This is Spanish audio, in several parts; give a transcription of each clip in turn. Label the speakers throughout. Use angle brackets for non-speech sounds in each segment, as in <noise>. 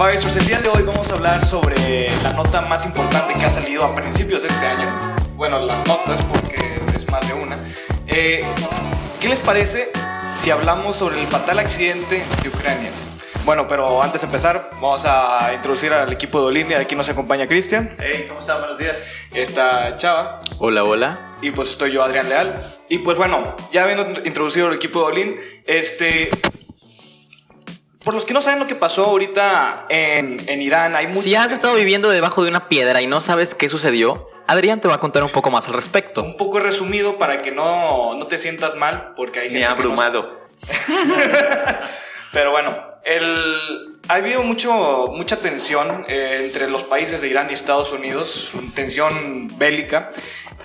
Speaker 1: Advisors. El día de hoy vamos a hablar sobre la nota más importante que ha salido a principios de este año. Bueno, las notas, porque es más de una. Eh, ¿Qué les parece si hablamos sobre el fatal accidente de Ucrania? Bueno, pero antes de empezar, vamos a introducir al equipo de Olin. Aquí nos acompaña Cristian.
Speaker 2: Hey, ¿cómo están? Buenos días.
Speaker 1: Está Chava.
Speaker 3: Hola, hola.
Speaker 1: Y pues estoy yo, Adrián Leal. Y pues bueno, ya habiendo introducido el equipo de Olin, este. Por los que no saben lo que pasó ahorita en, en Irán, hay mucha
Speaker 3: Si has estado viviendo debajo de una piedra y no sabes qué sucedió, Adrián te va a contar un poco más al respecto.
Speaker 1: un poco resumido para que no, no te sientas mal, porque hay gente que no-
Speaker 2: abrumado. <laughs>
Speaker 1: Pero bueno, el, ha habido mucho, mucha tensión eh, entre los países de Irán y Estados Unidos, tensión bélica.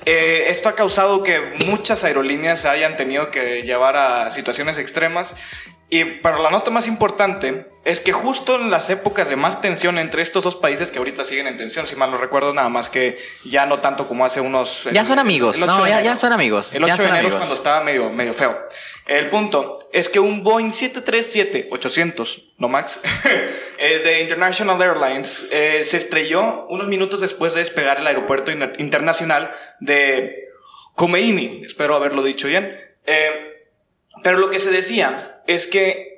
Speaker 1: Eh, esto ha causado que muchas aerolíneas se hayan tenido que llevar a situaciones extremas. Y pero la nota más importante es que justo en las épocas de más tensión entre estos dos países, que ahorita siguen en tensión, si mal no recuerdo, nada más que ya no tanto como hace unos...
Speaker 3: Ya son amigos.
Speaker 1: el 8
Speaker 3: No,
Speaker 1: de
Speaker 3: ya, ya son amigos.
Speaker 1: El
Speaker 3: ya
Speaker 1: 8 de
Speaker 3: son
Speaker 1: enero es cuando estaba medio, medio feo. El punto es que un Boeing 737-800, no max, <laughs> eh, de International Airlines eh, se estrelló unos minutos después de despegar el aeropuerto in- internacional de Khomeini. Espero haberlo dicho bien. Eh, pero lo que se decía es que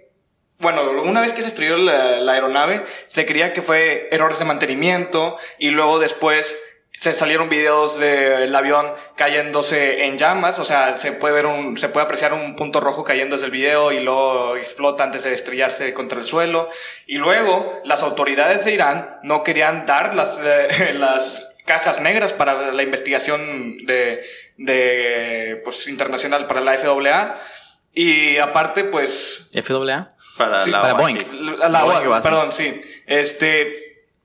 Speaker 1: bueno, una vez que se estrelló la, la aeronave, se creía que fue errores de mantenimiento y luego después se salieron videos del avión cayéndose en llamas, o sea, se puede ver un, se puede apreciar un punto rojo cayendo desde el video y luego explota antes de estrellarse contra el suelo. Y luego las autoridades de Irán no querían dar las, eh, <laughs> las cajas negras para la investigación de, de pues, internacional para la FAA. Y aparte, pues,
Speaker 3: FAA.
Speaker 2: Para
Speaker 1: Sí,
Speaker 2: la
Speaker 3: para. Boeing.
Speaker 1: la, la-
Speaker 3: Boeing
Speaker 1: perdón, sí. Este,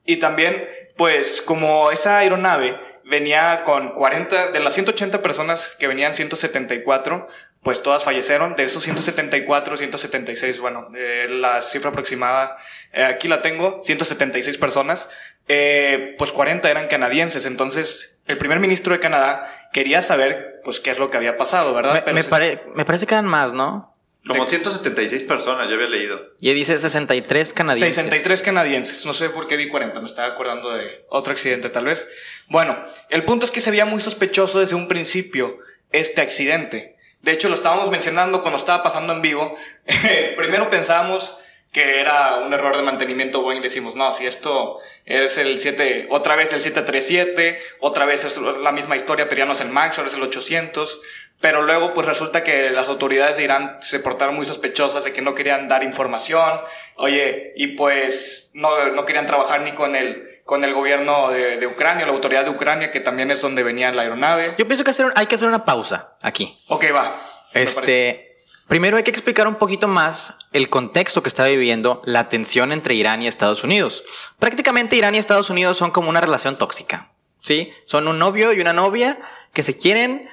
Speaker 1: y también, pues, como esa aeronave venía con 40, de las 180 personas que venían 174, pues todas fallecieron. De esos 174, 176, bueno, eh, la cifra aproximada, eh, aquí la tengo, 176 personas, eh, pues 40 eran canadienses. Entonces, el primer ministro de Canadá quería saber, pues, qué es lo que había pasado, ¿verdad?
Speaker 3: Me,
Speaker 1: Pero
Speaker 3: me
Speaker 1: se-
Speaker 3: pare- me parece que eran más, ¿no?
Speaker 2: Como 176 personas, yo había leído.
Speaker 3: Y dice 63 canadienses.
Speaker 1: 63 canadienses. No sé por qué vi 40, me estaba acordando de otro accidente tal vez. Bueno, el punto es que se veía muy sospechoso desde un principio este accidente. De hecho, lo estábamos mencionando cuando estaba pasando en vivo. <laughs> Primero pensábamos que era un error de mantenimiento Boeing. Decimos, no, si esto es el 7, otra vez el 737, otra vez es la misma historia, pero no es el MAX, ahora es el 800. Pero luego, pues resulta que las autoridades de Irán se portaron muy sospechosas de que no querían dar información. Oye, y pues no, no querían trabajar ni con el, con el gobierno de, de Ucrania, la autoridad de Ucrania, que también es donde venía la aeronave.
Speaker 3: Yo pienso que hacer, hay que hacer una pausa aquí.
Speaker 1: Ok, va.
Speaker 3: Este, primero hay que explicar un poquito más el contexto que está viviendo la tensión entre Irán y Estados Unidos. Prácticamente Irán y Estados Unidos son como una relación tóxica, ¿sí? Son un novio y una novia que se quieren,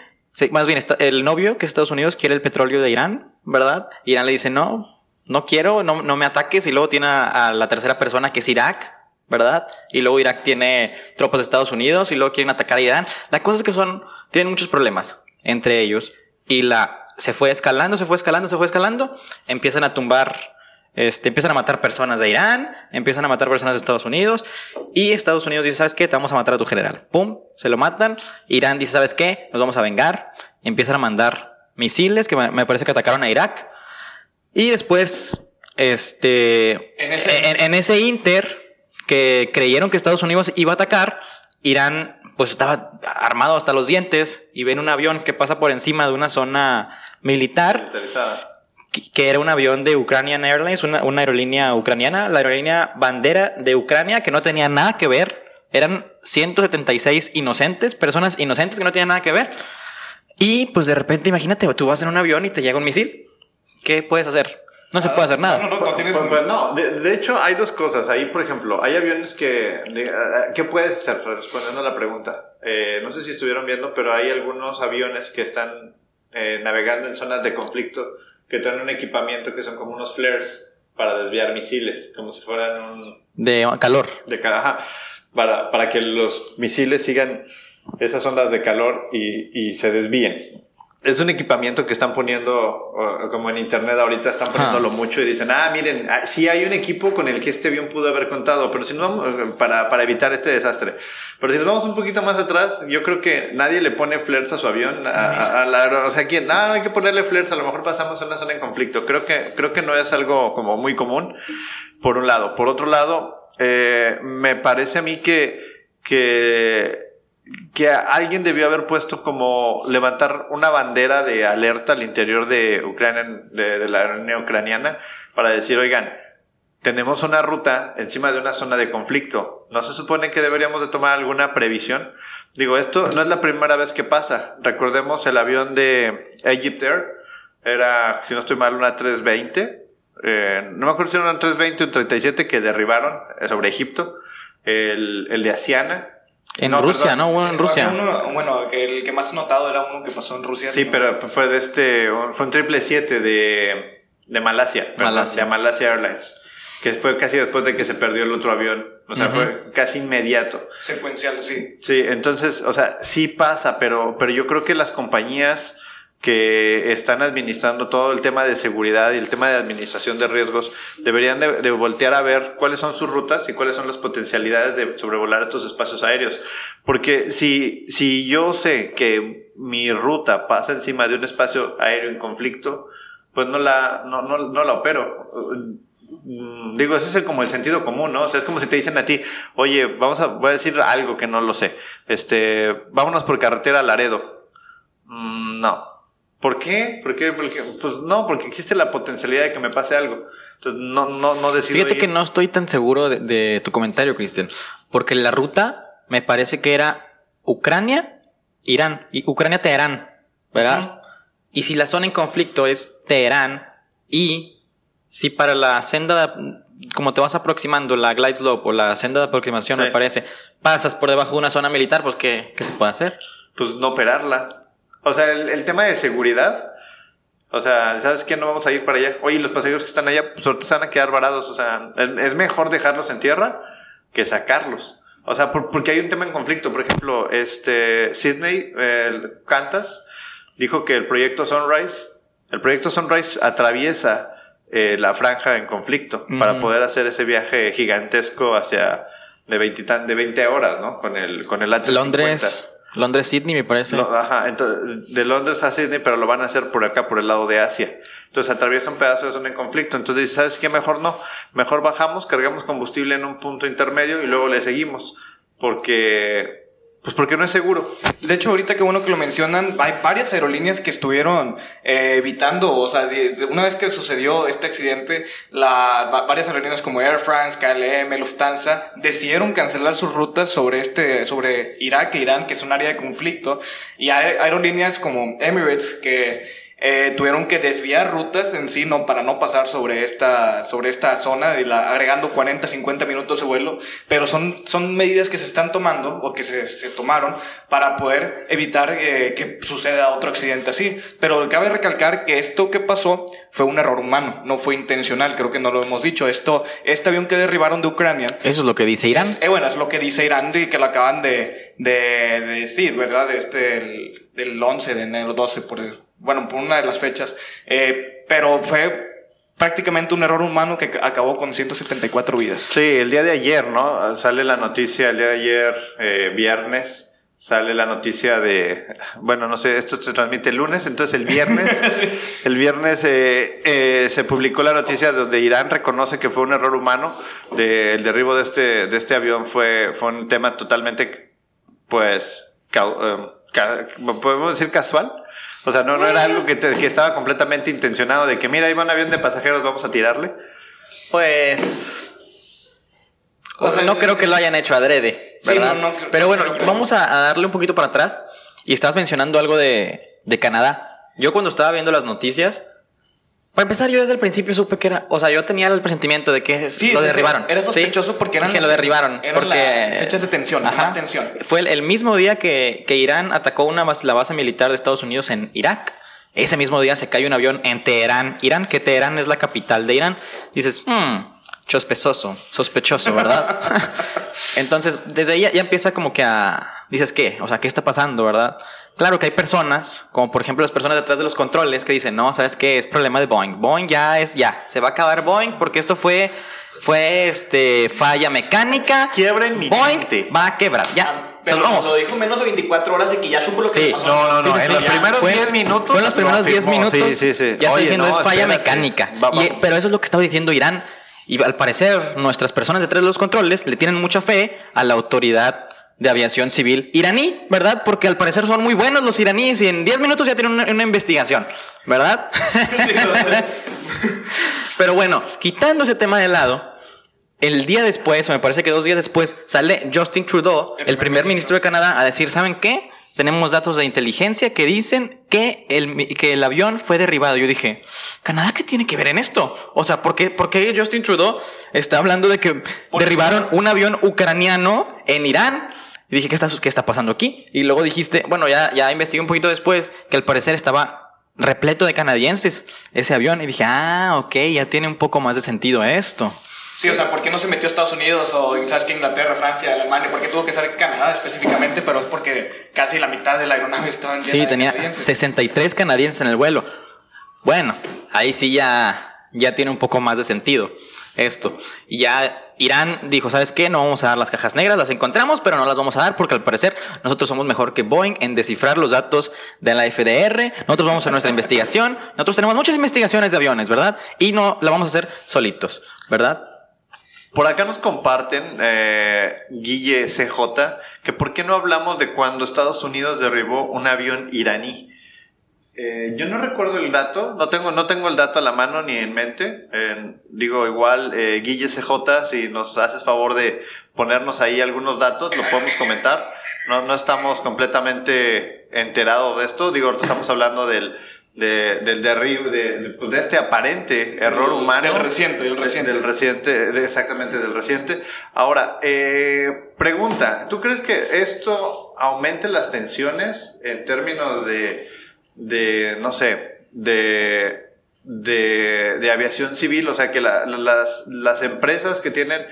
Speaker 3: más bien el novio que es Estados Unidos quiere el petróleo de Irán, ¿verdad? Irán le dice no, no quiero, no, no me ataques y luego tiene a, a la tercera persona que es Irak. ¿Verdad? Y luego Irak tiene tropas de Estados Unidos y luego quieren atacar a Irán. La cosa es que son, tienen muchos problemas entre ellos y la se fue escalando, se fue escalando, se fue escalando, empiezan a tumbar, este, empiezan a matar personas de Irán, empiezan a matar personas de Estados Unidos y Estados Unidos dice, ¿sabes qué? Te vamos a matar a tu general. Pum, se lo matan. Irán dice, ¿sabes qué? Nos vamos a vengar. Empiezan a mandar misiles que me parece que atacaron a Irak y después, este,
Speaker 1: En ese-
Speaker 3: en- en ese inter que creyeron que Estados Unidos iba a atacar, Irán pues estaba armado hasta los dientes y ven un avión que pasa por encima de una zona militar, que era un avión de Ukrainian Airlines, una, una aerolínea ucraniana, la aerolínea bandera de Ucrania, que no tenía nada que ver. Eran 176 inocentes, personas inocentes que no tenían nada que ver. Y pues de repente, imagínate, tú vas en un avión y te llega un misil. ¿Qué puedes hacer? No se puede hacer nada.
Speaker 1: No, no, no, no tienes.
Speaker 2: Pues, pues, no, de, de hecho hay dos cosas. Ahí, por ejemplo, hay aviones que... de- eh, ¿Qué puedes hacer? Respondiendo a la pregunta. Eh, no sé si estuvieron viendo, pero hay algunos aviones que están eh, navegando en zonas de conflicto que traen un equipamiento que son como unos flares para desviar misiles, como si fueran un...
Speaker 3: De calor.
Speaker 2: de ca- ajá, para, para que los misiles sigan esas ondas de calor y, y se desvíen. Es un equipamiento que están poniendo, como en internet ahorita están poniéndolo mucho y dicen, ah, miren, ah, sí hay un equipo con el que este avión pudo haber contado, pero si no vamos, para, para evitar este desastre. Pero si nos vamos un poquito más atrás, yo creo que nadie le pone flares a su avión, a, a- a la o sea, ¿quién? No, no hay que ponerle flares, a lo mejor pasamos a una zona en conflicto. Creo que, creo que no es algo como muy común, por un lado. Por otro lado, eh, me parece a mí que, que, que alguien debió haber puesto como levantar una bandera de alerta al interior de Ucrania, de, la aerolínea ucraniana, para decir, oigan, tenemos una ruta encima de una zona de conflicto. ¿No se supone que deberíamos de tomar alguna previsión? Digo, esto no es la primera vez que pasa. Recordemos el avión de Egypt Air. Era, si no estoy mal, una 320. Eh, no me acuerdo si era una 320 o un 37 que derribaron sobre Egipto. El, el de Asiana.
Speaker 3: En
Speaker 2: No,
Speaker 3: Rusia,
Speaker 2: perdón.
Speaker 3: ¿no? Uno en Rusia.
Speaker 1: Uno- bueno, el que más notado era uno que pasó en Rusia.
Speaker 2: Sí,
Speaker 1: ¿no?
Speaker 2: pero fue de este, fue un triple siete de, de Malasia, perdón,
Speaker 3: Malasia.
Speaker 2: de Malasia Airlines, que fue casi después de que se perdió el otro avión, o sea, fue casi inmediato.
Speaker 1: Secuencial, sí.
Speaker 2: Sí, entonces, o sea, sí pasa, pero, pero yo creo que las compañías que están administrando todo el tema de seguridad y el tema de administración de riesgos deberían de, de voltear a ver cuáles son sus rutas y cuáles son las potencialidades de sobrevolar estos espacios aéreos. Porque si, si yo sé que mi ruta pasa encima de un espacio aéreo en conflicto, pues no la, no, no, no la opero. Mm, Digo, ese es como el sentido común, ¿no? O sea, es como si te dicen a ti, oye, vamos a, voy a decir algo que no lo sé. Este, vámonos por carretera a Laredo. Mm, no. ¿Por qué? ¿Por qué? Porque, pues no, porque existe la potencialidad de que me pase algo. Entonces, no, no, no decido
Speaker 3: Fíjate
Speaker 2: ir.
Speaker 3: que no estoy tan seguro de, de tu comentario, Cristian. Porque la ruta me parece que era Ucrania, Irán. Y Ucrania-Teherán, ¿verdad? Y si la zona en conflicto es Teherán y si para la senda, de- como te vas aproximando, la glide slope o la senda de aproximación,
Speaker 2: Sí.
Speaker 3: me parece, pasas por debajo de una zona militar, pues ¿qué, qué se puede hacer?
Speaker 2: pues no operarla. O sea, el, tema de seguridad. O sea, ¿sabes qué? No vamos a ir para allá. Oye, los pasajeros que están allá, pues se van a quedar varados. O sea, es, mejor dejarlos en tierra que sacarlos. O sea, porque hay un tema en conflicto. Por ejemplo, este, Sidney eh, Cantas dijo que el proyecto Sunrise, el proyecto Sunrise atraviesa eh, la franja en conflicto para poder hacer ese viaje gigantesco hacia de 20, de 20 horas, ¿no? Con el, con el Atlas
Speaker 3: Londres. Londres-Sydney, me parece.
Speaker 2: Ajá, entonces, de Londres a Sydney, pero lo van a hacer por acá, por el lado de Asia. Entonces atraviesan pedazos de zona en conflicto. Entonces ¿sabes qué? Mejor no. Mejor bajamos, cargamos combustible en un punto intermedio y luego le seguimos. Porque pues porque no es seguro.
Speaker 1: De hecho, ahorita que bueno que lo mencionan, hay varias aerolíneas que estuvieron eh, evitando, o sea, de- una vez que sucedió este accidente, la, va- varias aerolíneas como Air France, KLM, Lufthansa, decidieron cancelar sus rutas sobre este, sobre Irak e Irán, que es un área de conflicto, y hay aerolíneas como Emirates que eh, tuvieron que desviar rutas en sí, no, para no pasar sobre esta, sobre esta zona, y la- agregando 40, 50 minutos de vuelo, pero son, son medidas que se están tomando o que se, se tomaron para poder evitar eh, que suceda otro accidente así. Pero cabe recalcar que esto que pasó fue un error humano, no fue intencional, creo que no lo hemos dicho. Esto, este avión que derribaron de Ucrania,
Speaker 3: Eso es lo que dice Irán.
Speaker 1: es- eh, bueno, es lo que dice Irán y que lo acaban de, de, de decir, ¿verdad? Este, el, del 11 de enero, 12, por, el- bueno, por una de las fechas. Eh, pero fue prácticamente un error humano que acabó con 174 vidas.
Speaker 2: Sí, el día de ayer, ¿no? Sale la noticia, el día de ayer, eh, viernes, sale la noticia de, bueno, no sé, esto se transmite el lunes, entonces el viernes, <laughs> el viernes eh, eh, se publicó la noticia donde Irán reconoce que fue un error humano, de- el derribo de este, de este avión fue, fue un tema totalmente, pues, eh, ca- podemos decir casual. O sea, no, no era algo que, te- que estaba completamente intencionado de que, mira, ahí va un avión de pasajeros, vamos a tirarle.
Speaker 3: Pues.
Speaker 1: O
Speaker 3: sea, no creo que lo hayan hecho adrede,
Speaker 1: Sí,
Speaker 3: ¿verdad?
Speaker 1: no, no creo-
Speaker 3: Pero bueno, vamos a, a darle un poquito para atrás. Y estabas mencionando algo de, de Canadá. Yo cuando estaba viendo las noticias, para empezar, yo desde el principio supe que era, o sea, yo tenía el presentimiento de que
Speaker 1: Sí,
Speaker 3: lo
Speaker 1: sí,
Speaker 3: derribaron.
Speaker 1: era
Speaker 3: ¿sí?
Speaker 1: sospechoso porque eran
Speaker 3: Dije, lo derribaron.
Speaker 1: eran
Speaker 3: porque
Speaker 1: las fechas de tensión, de más tensión.
Speaker 3: Fue el, el mismo día que, que Irán atacó una base- la base militar de Estados Unidos en Irak. Ese mismo día se cae un avión en Teherán, Irán, que Teherán es la capital de Irán. Dices, hmm, sospechoso, sospechoso, ¿verdad? <laughs> Entonces, desde ahí ya, ya empieza como que a... Dices, ¿qué? O sea, ¿qué está pasando, verdad? Claro que hay personas, como por ejemplo las personas detrás de los controles, que dicen, no, ¿sabes qué? Es problema de Boeing. Boeing ya es, ya, se va a acabar Boeing porque esto fue, fue, este, falla mecánica.
Speaker 2: Quiebra inminente.
Speaker 3: Boeing va a quebrar, ya.
Speaker 1: Ah, Pero
Speaker 3: nos vamos.
Speaker 1: lo dijo menos de 24 horas de que ya supo lo que
Speaker 3: Sí,
Speaker 1: le pasó.
Speaker 2: no, no, no,
Speaker 3: Sí, sí,
Speaker 2: en
Speaker 3: sí,
Speaker 2: los
Speaker 3: ya.
Speaker 2: primeros
Speaker 3: Fue-
Speaker 2: 10 minutos.
Speaker 3: Fue en los primeros
Speaker 2: lo
Speaker 3: 10
Speaker 2: afirmó.
Speaker 3: minutos.
Speaker 2: Sí, sí, sí.
Speaker 3: Ya está
Speaker 2: Oye,
Speaker 3: diciendo
Speaker 2: no,
Speaker 3: es falla
Speaker 2: espérate.
Speaker 3: mecánica.
Speaker 2: Va-
Speaker 3: Y-
Speaker 2: vamos.
Speaker 3: pero eso es lo que estaba diciendo Irán. Y al parecer, nuestras personas detrás de los controles le tienen mucha fe a la autoridad de aviación civil iraní, ¿verdad? Porque al parecer son muy buenos los iraníes y en 10 minutos ya tienen una, una investigación, ¿verdad? <laughs> Pero bueno, quitando ese tema de lado, el día después, o me parece que dos días después, sale Justin Trudeau, el, primer ministro de Canadá, a decir, ¿saben qué? Tenemos datos de inteligencia que dicen que el, que el avión fue derribado. Yo dije, ¿Canadá qué tiene que ver en esto? O sea, ¿por qué, por qué Justin Trudeau está hablando de que derribaron un avión ucraniano en Irán? Y dije, ¿qué está, qué está pasando aquí? Y luego dijiste, bueno, ya, ya investigué un poquito después que al parecer estaba repleto de canadienses ese avión. Y dije, ah, ok, ya tiene un poco más de sentido esto.
Speaker 1: Sí, o sea, ¿por qué no se metió a Estados Unidos o sabes que Inglaterra, Francia, Alemania? ¿Por qué tuvo que ser Canadá específicamente? Pero es porque casi la mitad de la aeronave estaba llena
Speaker 3: Sí, tenía
Speaker 1: canadienses.
Speaker 3: 63 canadienses en el vuelo. Bueno, ahí sí ya, ya tiene un poco más de sentido esto. Y ya Irán dijo, ¿sabes qué? No vamos a dar las cajas negras, las encontramos, pero no las vamos a dar porque al parecer nosotros somos mejor que Boeing en descifrar los datos de la FDR. Nosotros vamos a hacer nuestra investigación. Nosotros tenemos muchas investigaciones de aviones, ¿verdad? Y no la vamos a hacer solitos, ¿verdad?
Speaker 2: Por acá nos comparten, eh, Guille CJ, que por qué no hablamos de cuando Estados Unidos derribó un avión iraní. Eh, yo no recuerdo el dato, no tengo, no tengo el dato a la mano ni en mente. Eh, digo, igual, eh, Guille CJ, si nos haces favor de ponernos ahí algunos datos, lo podemos comentar. No, no estamos completamente enterados de esto. Digo, ahorita estamos hablando del, de- del derribo, de, de- pues, de este aparente error humano.
Speaker 1: del reciente, del
Speaker 2: De-
Speaker 1: reciente.
Speaker 2: Del reciente, exactamente, del reciente. Ahora, eh, pregunta, ¿tú crees que esto aumente las tensiones en términos de, de no sé, de, de, de aviación civil? O sea, que la- las, las empresas que tienen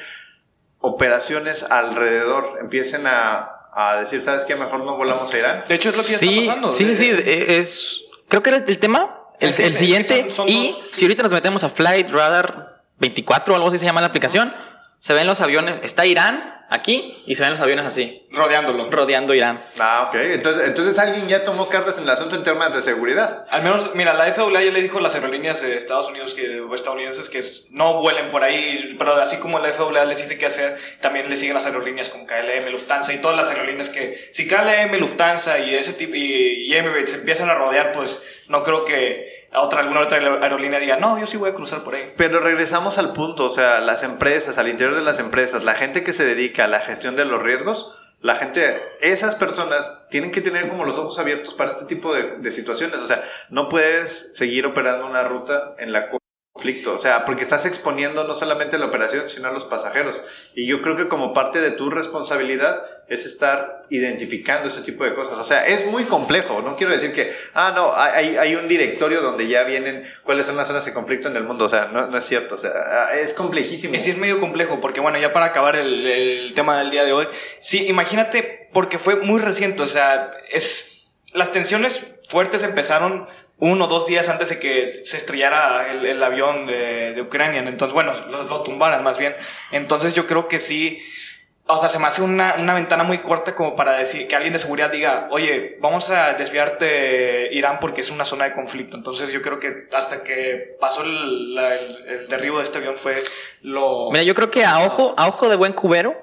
Speaker 2: operaciones alrededor empiecen a, a decir, ¿sabes qué? Mejor no volamos a Irán.
Speaker 1: De hecho, es lo que ya
Speaker 3: sí,
Speaker 1: está pasando.
Speaker 3: Sí, sí, sí. Es, creo que era el tema, el, el siguiente.
Speaker 1: son- son
Speaker 3: y
Speaker 1: dos.
Speaker 3: si ahorita nos metemos a Flight Radar 24 o algo así se llama la aplicación, se ven los aviones. Está Irán aquí y se ven los aviones así,
Speaker 1: Rodeándolo.
Speaker 3: rodeando Irán.
Speaker 2: Ah, ok. Entonces, entonces alguien ya tomó cartas en el asunto en temas de seguridad.
Speaker 1: Al menos, mira, la FAA ya le dijo a las aerolíneas de Estados Unidos que, o estadounidenses que no vuelen por ahí, pero así como la FAA les dice qué hacer, también le siguen las aerolíneas como KLM, Lufthansa y todas las aerolíneas que, si KLM, Lufthansa y ese tipo y, y Emirates empiezan a rodear, pues no creo que otra, alguna otra aerolínea diga, no, yo sí voy a cruzar por ahí.
Speaker 2: Pero regresamos al punto, o sea, las empresas, al interior de las empresas, la gente que se dedica a la gestión de los riesgos, la gente, esas personas tienen que tener como los ojos abiertos para este tipo de, de situaciones. O sea, no puedes seguir operando una ruta en la cual conflicto, o sea, porque estás exponiendo no solamente la operación, sino a los pasajeros. Y yo creo que como parte de tu responsabilidad es estar identificando ese tipo de cosas. O sea, es muy complejo, no quiero decir que, ah, no, hay, hay un directorio donde ya vienen cuáles son las zonas de conflicto en el mundo, o sea, no, no es cierto, o sea, es complejísimo.
Speaker 1: Sí es medio complejo, porque bueno, ya para acabar el, el tema del día de hoy, sí, imagínate, porque fue muy reciente, o sea, es, las tensiones fuertes empezaron uno o dos días antes de que se estrellara el, el avión de, de Ucrania, entonces, bueno, lo, lo tumbaran más bien. Entonces yo creo que sí, o sea, se me hace una, una ventana muy corta como para decir que alguien de seguridad diga, oye, vamos a desviarte de Irán porque es una zona de conflicto. Entonces yo creo que hasta que pasó el, la- el- el derribo de este avión fue lo...
Speaker 3: Mira, yo creo que a ojo, a ojo de buen cubero,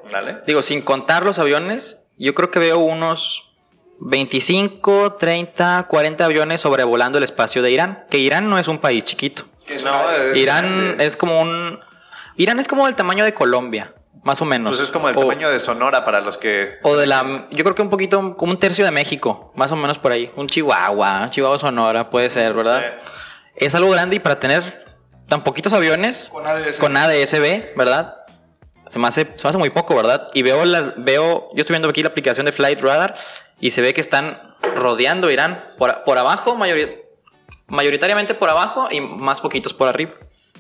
Speaker 3: digo, sin contar los aviones, yo creo que veo unos 25, 30, 40 aviones sobrevolando el espacio de Irán, que Irán no es un país chiquito.
Speaker 1: Que es
Speaker 2: No,
Speaker 1: una-
Speaker 3: Irán es como un... Irán es como del tamaño de Colombia, más o menos.
Speaker 2: Pues es como el
Speaker 3: O-
Speaker 2: tamaño de Sonora para los que.
Speaker 3: O de la... Yo creo que un poquito, como un tercio de México, más o menos por ahí. Un Chihuahua, un Chihuahua Sonora, puede ser, ¿verdad? Es algo grande y para tener tan poquitos aviones
Speaker 1: Con ADS.
Speaker 3: con ADSB, ¿verdad? Se me hace, se me hace muy poco, ¿verdad? Y veo, las, veo, yo estoy viendo aquí la aplicación de Flight Radar y se ve que están rodeando Irán por, por abajo, mayori- mayoritariamente por abajo y más poquitos por arriba,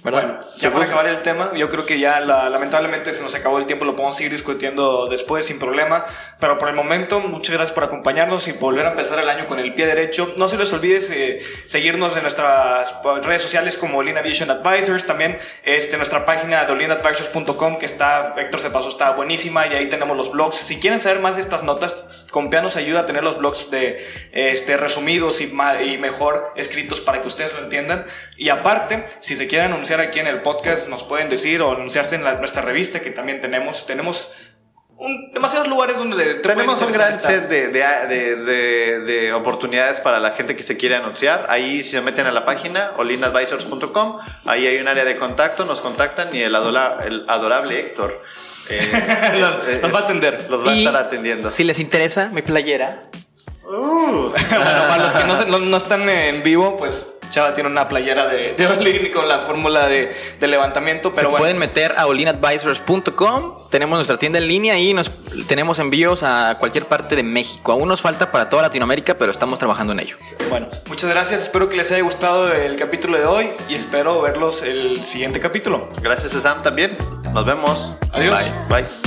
Speaker 3: ¿verdad?
Speaker 1: Bueno, ya para acabar el tema, yo creo que ya la- lamentablemente se nos acabó el tiempo, lo podemos seguir discutiendo después sin problema, pero por el momento muchas gracias por acompañarnos y volver a empezar el año con el pie derecho. No se les olvide eh, seguirnos en nuestras pues, redes sociales como Olin Aviation Advisors, también este, nuestra página de olinadvisors.com que está, Héctor se pasó, está buenísima y ahí tenemos los blogs. Si quieren saber más de estas notas, Compea nos ayuda a tener los blogs de este, resumidos y, y mejor escritos para que ustedes lo entiendan. Y aparte, si se quieren anunciar aquí en el podcast, nos pueden decir o anunciarse en la- nuestra revista que también tenemos. Tenemos un- demasiados lugares donde te
Speaker 2: Tenemos un gran
Speaker 1: interesar
Speaker 2: set de, de, de- de- de oportunidades para la gente que se quiere anunciar. Ahí si se meten a la página olinadvisors.com, ahí hay un área de contacto, nos contactan y el, adola- el adorable Héctor eh, <laughs>
Speaker 1: Los-
Speaker 2: eh,
Speaker 1: los va a atender.
Speaker 2: Los va a estar atendiendo.
Speaker 3: Si les interesa mi playera, <laughs>
Speaker 1: bueno, para los que no, no- no están en vivo, pues Chava tiene una playera de, de Olin con la fórmula de, de levantamiento. Pero
Speaker 3: se
Speaker 1: bueno,
Speaker 3: pueden meter a olinadvisors.com. Tenemos nuestra tienda en línea y nos tenemos envíos a cualquier parte de México. Aún nos falta para toda Latinoamérica, pero estamos trabajando en ello.
Speaker 1: Bueno, muchas gracias. Espero que les haya gustado el capítulo de hoy y espero verlos el siguiente capítulo.
Speaker 2: Gracias a Sam también. Nos vemos.
Speaker 1: Adiós.
Speaker 2: Bye. Bye.